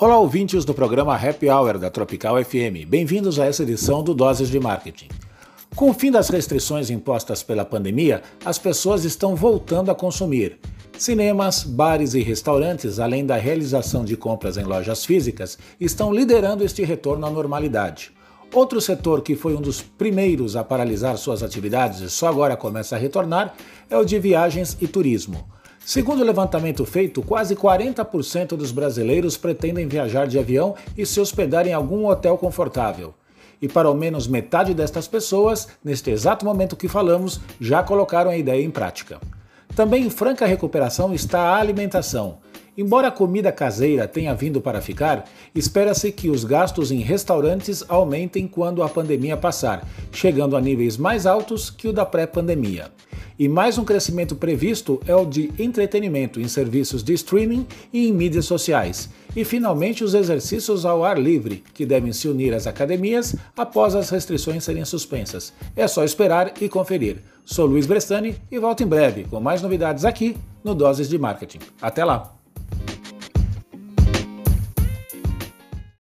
Olá, ouvintes do programa Happy Hour da Tropical FM. Bem-vindos a essa edição do Doses de Marketing. Com o fim das restrições impostas pela pandemia, as pessoas estão voltando a consumir. Cinemas, bares e restaurantes, além da realização de compras em lojas físicas, estão liderando este retorno à normalidade. Outro setor que foi um dos primeiros a paralisar suas atividades e só agora começa a retornar é o de viagens e turismo. Segundo o levantamento feito, quase 40% dos brasileiros pretendem viajar de avião e se hospedar em algum hotel confortável. E para ao menos metade destas pessoas, neste exato momento que falamos, já colocaram a ideia em prática. Também em franca recuperação está a alimentação. Embora a comida caseira tenha vindo para ficar, espera-se que os gastos em restaurantes aumentem quando a pandemia passar, chegando a níveis mais altos que o da pré-pandemia. E mais um crescimento previsto é o de entretenimento em serviços de streaming e em mídias sociais. E finalmente os exercícios ao ar livre, que devem se unir às academias após as restrições serem suspensas. É só esperar e conferir. Sou Luiz Bressani e volto em breve com mais novidades aqui no Doses de Marketing. Até lá!